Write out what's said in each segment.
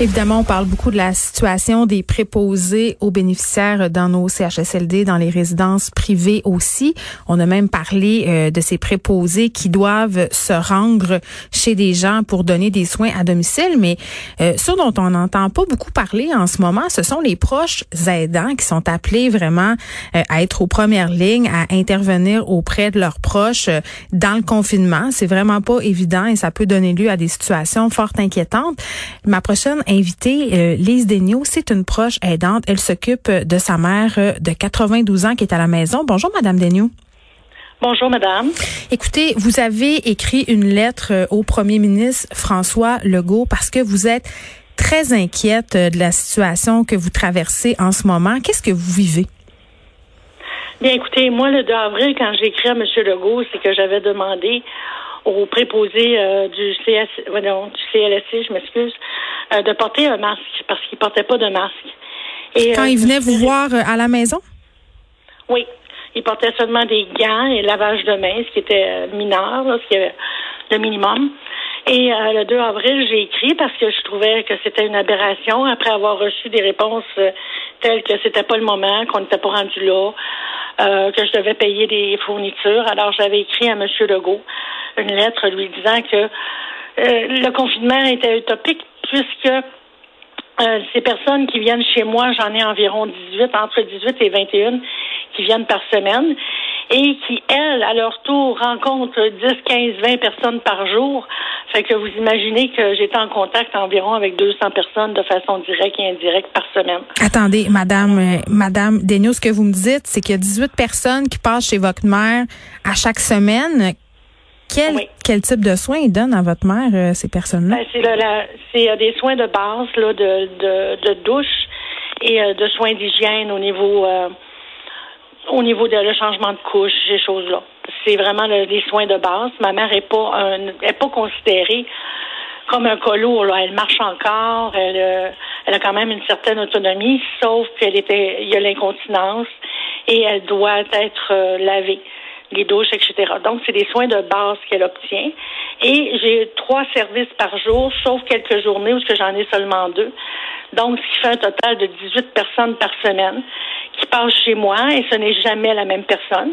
Évidemment, on parle beaucoup de la situation des préposés aux bénéficiaires dans nos CHSLD, dans les résidences privées aussi. On a même parlé euh, de ces préposés qui doivent se rendre chez des gens pour donner des soins à domicile. Mais euh, ce dont on n'entend pas beaucoup parler en ce moment, ce sont les proches aidants qui sont appelés vraiment euh, à être aux premières lignes, à intervenir auprès de leurs proches euh, dans le confinement. C'est vraiment pas évident et ça peut donner lieu à des situations fort inquiétantes. Ma prochaine invitée, euh, Lise Daigneault, c'est une proche aidante. Elle s'occupe de sa mère euh, de 92 ans qui est à la maison. Bonjour, Madame Daigneault. Bonjour, madame. Écoutez, vous avez écrit une lettre euh, au premier ministre François Legault parce que vous êtes très inquiète euh, de la situation que vous traversez en ce moment. Qu'est-ce que vous vivez? Bien, écoutez, moi, le 2 avril, quand j'ai écrit à M. Legault, c'est que j'avais demandé aux préposés euh, du, CS, ouais, non, du CLSC, je m'excuse, euh, de porter un masque parce qu'ils portaient pas de masque. Et, Quand euh, il venait vous voir euh, à la maison? Oui. Ils portaient seulement des gants et lavage de mains, ce qui était euh, mineur, là, ce qui est le minimum. Et euh, le 2 avril, j'ai écrit parce que je trouvais que c'était une aberration après avoir reçu des réponses euh, telles que c'était pas le moment, qu'on n'était pas rendu là, euh, que je devais payer des fournitures. Alors j'avais écrit à M. Legault une lettre lui disant que euh, le confinement était utopique puisque euh, ces personnes qui viennent chez moi, j'en ai environ 18, entre 18 et 21 qui viennent par semaine et qui, elles, à leur tour, rencontrent 10, 15, 20 personnes par jour. Fait que vous imaginez que j'étais en contact environ avec 200 personnes de façon directe et indirecte par semaine. Attendez, Madame, euh, Madame Daigneault, ce que vous me dites, c'est qu'il y a 18 personnes qui passent chez votre mère à chaque semaine. Quel, Oui. quel type de soins ils donnent à votre mère, euh, ces personnes-là? Ben, c'est la- c'est, des soins de base, là, de, de, de douche et euh, de soins d'hygiène au niveau euh, au niveau de le changement de couche, ces choses-là. C'est vraiment le- les soins de base. Ma mère est pas un, est pas considérée comme un colo. Là. Elle marche encore. Elle, euh, elle a quand même une certaine autonomie, sauf qu'elle était, il y a l'incontinence et elle doit être lavée, les douches, etc. Donc, c'est des soins de base qu'elle obtient. Et j'ai trois services par jour, sauf quelques journées où j'en ai seulement deux. Donc, ce qui fait un total de 18 personnes par semaine qui passent chez moi et ce n'est jamais la même personne.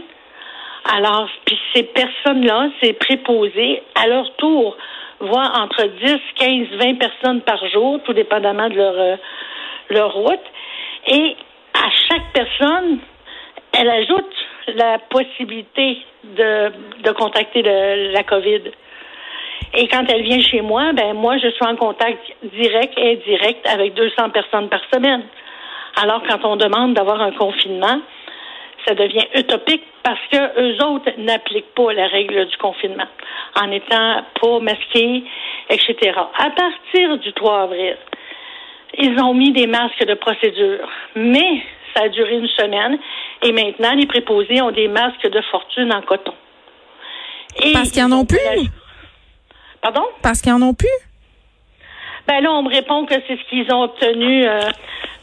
Alors, puis ces personnes-là, ces préposés, à leur tour, voient entre 10, 15, 20 personnes par jour, tout dépendamment de leur, euh, leur route. Et à chaque personne, elle ajoute la possibilité de, de contacter la COVID. Et quand elle vient chez moi, ben moi, je suis en contact direct et indirect avec 200 personnes par semaine. Alors, quand on demande d'avoir un confinement, ça devient utopique parce que eux autres n'appliquent pas la règle du confinement en étant pas masqués, etc. À partir du 3 avril, ils ont mis des masques de procédure, mais ça a duré une semaine et maintenant les préposés ont des masques de fortune en coton. Et Parce qu'ils en ont plus? Pardon? Parce qu'ils en ont plus? Ben là, on me répond que c'est ce qu'ils ont obtenu euh,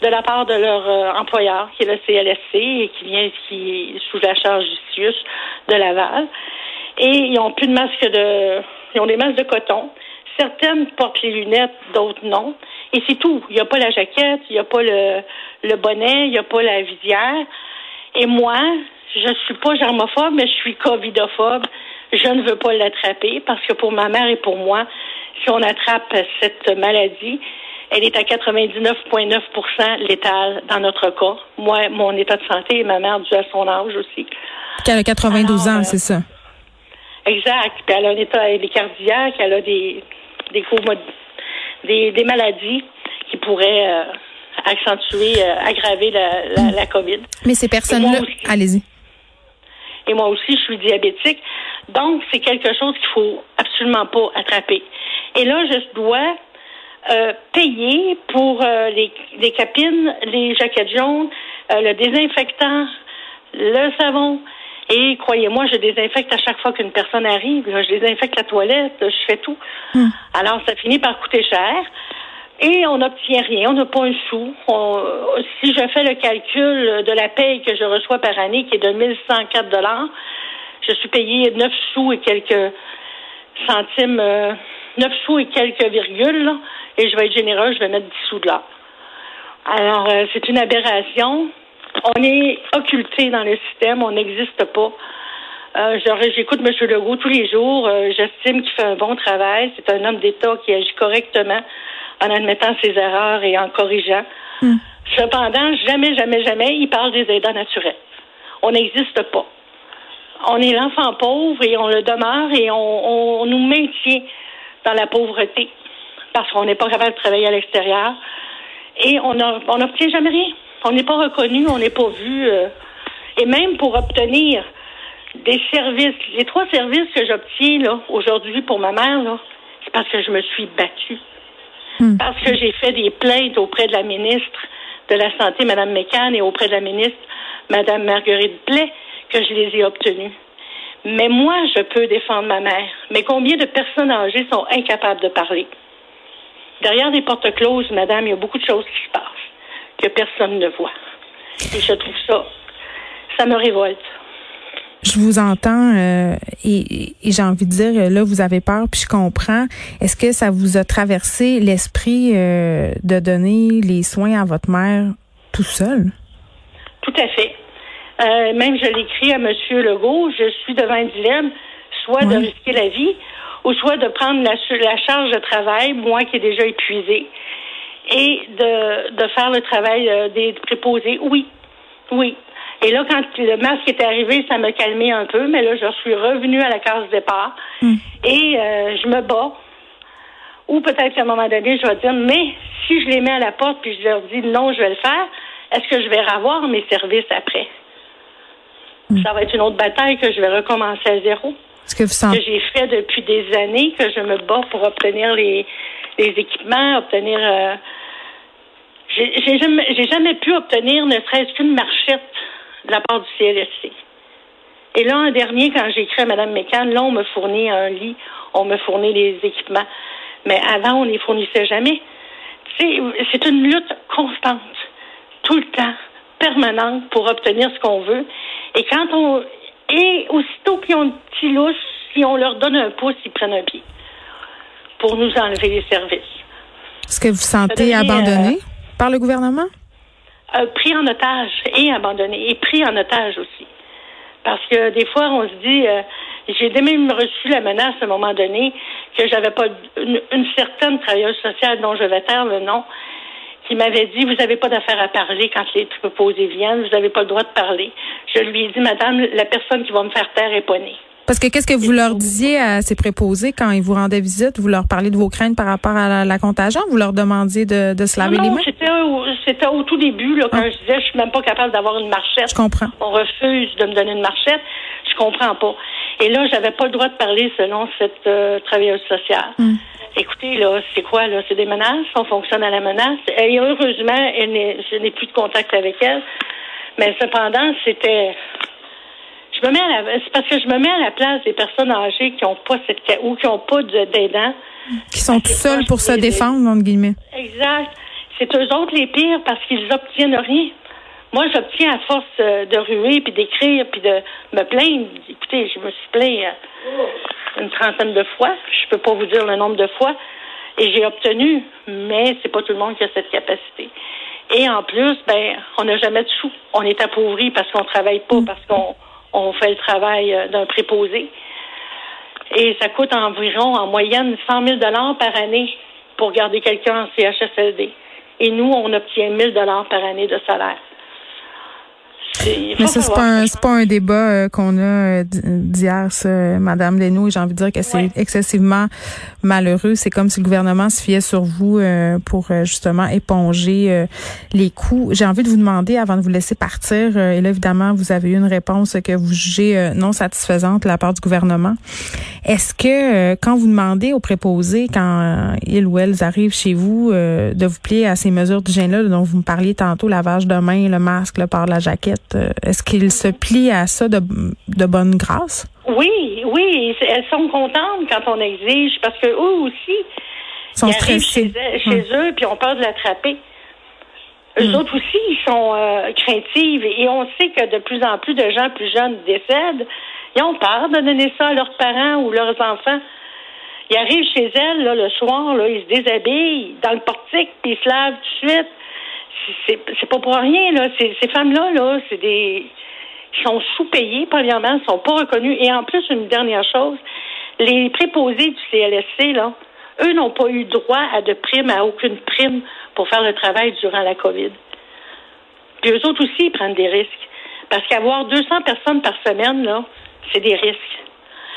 de la part de leur euh, employeur, qui est le CLSC, et qui vient qui est sous la charge du CIUS de Laval. Et ils ont plus de masques de. Ils ont des masques de coton. Certaines portent les lunettes, d'autres non. Et c'est tout. Il n'y a pas la jaquette, il n'y a pas le, le bonnet, il n'y a pas la visière. Et moi, je suis pas germophobe, mais je suis covidophobe. Je ne veux pas l'attraper parce que pour ma mère et pour moi, si on attrape cette maladie, elle est à 99,9% létale dans notre cas. Moi, mon état de santé et ma mère dû à son âge aussi. Qu'elle a 92 Alors, ans, euh, c'est ça. Exact. Puis elle a un état elle est cardiaque, elle a des des, comod- des, des maladies qui pourraient euh, accentuer, euh, aggraver la, la, COVID. Mais ces personnes-là, allez-y. Et moi aussi, je suis diabétique. Donc, c'est quelque chose qu'il faut absolument pas attraper. Et là, je dois euh, payer pour les, les capines, les jaquettes jaunes, le désinfectant, le savon. Et croyez-moi, je désinfecte à chaque fois qu'une personne arrive. je désinfecte la toilette, je fais tout. Hmm. Alors, ça finit par coûter cher. Et on n'obtient rien, on n'a pas un sou. si je fais le calcul de la paye que je reçois par année, qui est de 1104 dollars, je suis payé 9 sous et quelques centimes, 9 euh, sous et quelques virgules, et je vais être généreux, je vais mettre 10 sous de là. Alors, euh, c'est une aberration. On est occulté dans le système, on n'existe pas. Euh, J'écoute M. Legault tous les jours. Euh, j'estime qu'il fait un bon travail. C'est un homme d'État qui agit correctement en admettant ses erreurs et en corrigeant. Hmm. Cependant, jamais, jamais, jamais, il parle des aidants naturels. On n'existe pas. On est l'enfant pauvre et on le demeure et on, on nous maintient dans la pauvreté parce qu'on n'est pas capable de travailler à l'extérieur et on n'obtient jamais rien. On n'est pas reconnu, on n'est pas vu. Euh, et même pour obtenir des services, les trois services que j'obtiens là aujourd'hui pour ma mère, là, c'est parce que je me suis battue. Hmm. Parce que j'ai fait des plaintes auprès de la ministre de la Santé, Mme McCann, et auprès de la ministre, Mme Marguerite Blais, que je les ai obtenues. Mais moi, je peux défendre ma mère. Mais combien de personnes âgées sont incapables de parler? Derrière des portes closes, madame, il y a beaucoup de choses qui se passent que personne ne voit. Et je trouve ça, ça me révolte. Je vous entends euh, et, j'ai envie de dire, là, vous avez peur, puis je comprends. Est-ce que ça vous a traversé l'esprit euh, de donner les soins à votre mère tout seul? Tout à fait. Euh, même je l'écris à M. Legault, je suis devant un dilemme, soit de risquer la vie ou soit de prendre la, la charge de travail, moi qui est déjà épuisée, et de, de faire le travail des préposés. Oui, oui. Et là, quand le masque est arrivé, ça m'a calmé un peu, mais là, je suis revenue à la case départ hmm. et euh, je me bats. Ou peut-être qu'à un moment donné, je vais dire, mais si je les mets à la porte puis je leur dis non, je vais le faire, est-ce que je vais revoir mes services après? Hmm. Ça va être une autre bataille que je vais recommencer à zéro. Ce que vous sentez? Que j'ai fait depuis des années, que je me bats pour obtenir les, les équipements, obtenir. Euh, j'ai jamais, pu obtenir ne serait-ce qu'une marchette de la part du CLSC. Et là, un dernier, quand j'ai écrit à Mme Mécan, là, on me fournit un lit, on me fournit les équipements. Mais avant, on ne les fournissait jamais. C'est une lutte constante, tout le temps, permanente, pour obtenir ce qu'on veut. Et quand on. Et aussitôt qu'ils ont un petit lousse, si on leur donne un pouce, ils prennent un pied pour nous enlever les services. Est-ce que vous sentez abandonné euh, par le gouvernement? Euh, pris en otage et abandonné et pris en otage aussi. Parce que des fois, on se dit, euh, j'ai même reçu la menace à un moment donné que j'avais pas une, certaine travailleuse sociale dont je vais taire le nom qui m'avait dit, vous n'avez pas d'affaire à parler quand les proposés viennent, vous n'avez pas le droit de parler. Je lui ai dit, madame, la personne qui va me faire taire est pas née. Parce que qu'est-ce que vous leur disiez à ces préposés quand ils vous rendaient visite? Vous leur parliez de vos craintes par rapport à la, contagion? Vous leur demandiez de, de se laver les mains? C'était au, tout début, là, quand ah. je disais je suis même pas capable d'avoir une marchette. Je comprends. On refuse de me donner une marchette. Je comprends pas. Et là, j'avais pas le droit de parler selon cette euh, travailleuse sociale. Hmm. Écoutez, là, c'est quoi, là? C'est des menaces? On fonctionne à la menace? Et heureusement, elle je n'ai plus de contact avec elle. Mais cependant, c'était je me mets à la, c'est parce que je me mets à la place des personnes âgées qui ont pas cette ou qui ont pas d'aidants. Qui sont tout seuls pour se défendre, entre guillemets. Exact. C'est eux autres les pires parce qu'ils obtiennent rien. Moi, j'obtiens à force euh, de ruer, puis d'écrire, puis de me plaindre. Écoutez, je me suis plaint euh, une trentaine de fois. Je peux pas vous dire le nombre de fois. Et j'ai obtenu, mais c'est pas tout le monde qui a cette capacité. Et en plus, ben, on n'a jamais de sous. On est appauvri parce qu'on travaille pas, parce qu'on on fait le travail euh, d'un préposé. Et ça coûte environ, en moyenne, 100 000 par année pour garder quelqu'un en CHSLD. Et nous, on obtient 1 000 par année de salaire. Mais ça, c'est pas, un, pas un débat euh, qu'on a euh, d'hier, ça, Madame Denou. J'ai envie de dire que c'est excessivement malheureux. C'est comme si le gouvernement se fiait sur vous euh, pour justement éponger les coûts. J'ai envie de vous demander, avant de vous laisser partir, et là, évidemment, vous avez eu une réponse que vous jugez non satisfaisante de la part du gouvernement. Est-ce que quand vous demandez aux préposés, quand ils ou elles arrivent chez vous, de vous plier à ces mesures d'hygiène-là dont vous me parliez tantôt, lavage de main, le masque, le port de la jaquette, est-ce qu'ils se plient à ça de, de bonne grâce? Oui, oui. Elles sont contentes quand on exige parce que eux aussi, sont ils chez, chez eux puis on peur de l'attraper. Eux autres aussi, ils sont euh, craintifs et on sait que de plus en plus de gens plus jeunes décèdent. Ils ont peur de donner ça à leurs parents ou leurs enfants. Ils arrivent chez elles là, le soir, là, ils se déshabillent dans le portique, puis ils se lavent tout de suite c'est pas pour rien, là. Ces femmes-là, là, c'est des. sont sous-payées, premièrement, sont pas reconnues. Et en plus, une dernière chose, les préposés du CLSC, là, eux n'ont pas eu droit à de prime, à aucune prime pour faire le travail durant la COVID. Puis eux autres aussi, ils prennent des risques. Parce qu'avoir 200 personnes par semaine, là, c'est des risques.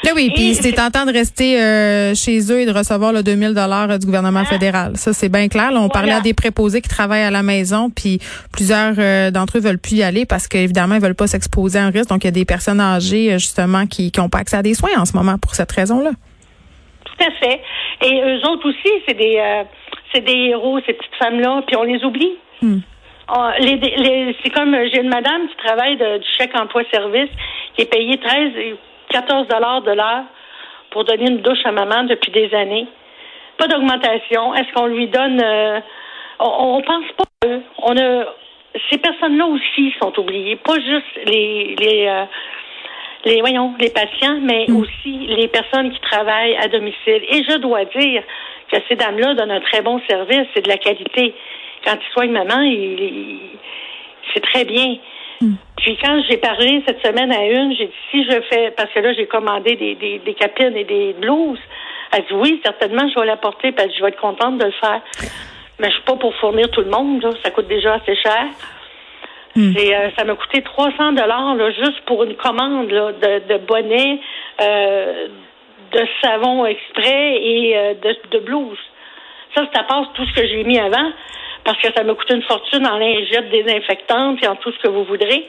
Ben oui, puis c'est tentant de rester euh, chez eux et de recevoir le 2000 dollars du gouvernement ah. fédéral. Ça, c'est bien clair. on parlait à des préposés qui travaillent à la maison, puis plusieurs euh, d'entre eux veulent plus y aller parce qu'évidemment, ils veulent pas s'exposer à un risque. Donc, il y a des personnes âgées, euh, justement, qui n'ont pas accès à des soins en ce moment pour cette raison-là. Tout à fait. Et eux autres aussi, c'est des, c'est des héros, ces petites femmes-là, puis on les oublie. Hmm. Ah, c'est comme j'ai une madame qui travaille du chèque emploi-service qui est payée 13 14 dollars de l'heure pour donner une douche à maman depuis des années. Pas d'augmentation. Est-ce qu'on lui donne euh, on, on, pense pas à eux. On a ces personnes-là aussi sont oubliées, pas juste les les euh, les voyons les patients, mais mm. aussi les personnes qui travaillent à domicile. Et je dois dire que ces dames-là donnent un très bon service, c'est de la qualité. Quand ils soignent maman, c'est très bien. Mm. Puis quand j'ai parlé cette semaine à une, j'ai dit si je fais parce que là j'ai commandé des, des, des capines et des blouses. Elle dit oui, certainement je vais l'apporter parce que je vais être contente de le faire. Mais je suis pas pour fournir tout le monde, là. ça coûte déjà assez cher. Mm. Euh, ça m'a coûté 300 dollars juste pour une commande là, de, de bonnets, euh, de savon exprès et euh, de, de blouse. Ça, ça passe tout ce que j'ai mis avant parce que ça m'a coûté une fortune en lingette désinfectante et en tout ce que vous voudrez.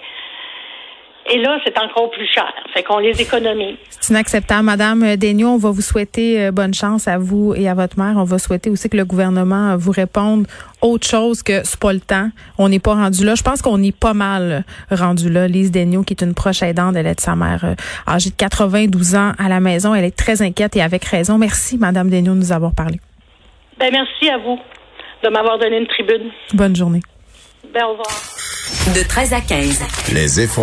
Et là, c'est encore plus cher. Fait qu'on les économise. C'est inacceptable. Madame Daigneault, on va vous souhaiter euh, bonne chance à vous et à votre mère. On va souhaiter aussi que le gouvernement vous réponde autre chose que c'est pas le temps. On n'est pas rendu là. Je pense qu'on est pas mal rendu là. Lise Daigneault, qui est une proche aidante, elle est de sa mère euh, âgée de 92 ans à la maison. Elle est très inquiète et avec raison. Merci, Madame Daigneault, de nous avoir parlé. Ben, merci à vous de m'avoir donné une tribune. Bonne journée. Ben, au revoir. De 13 à 15. Les efforts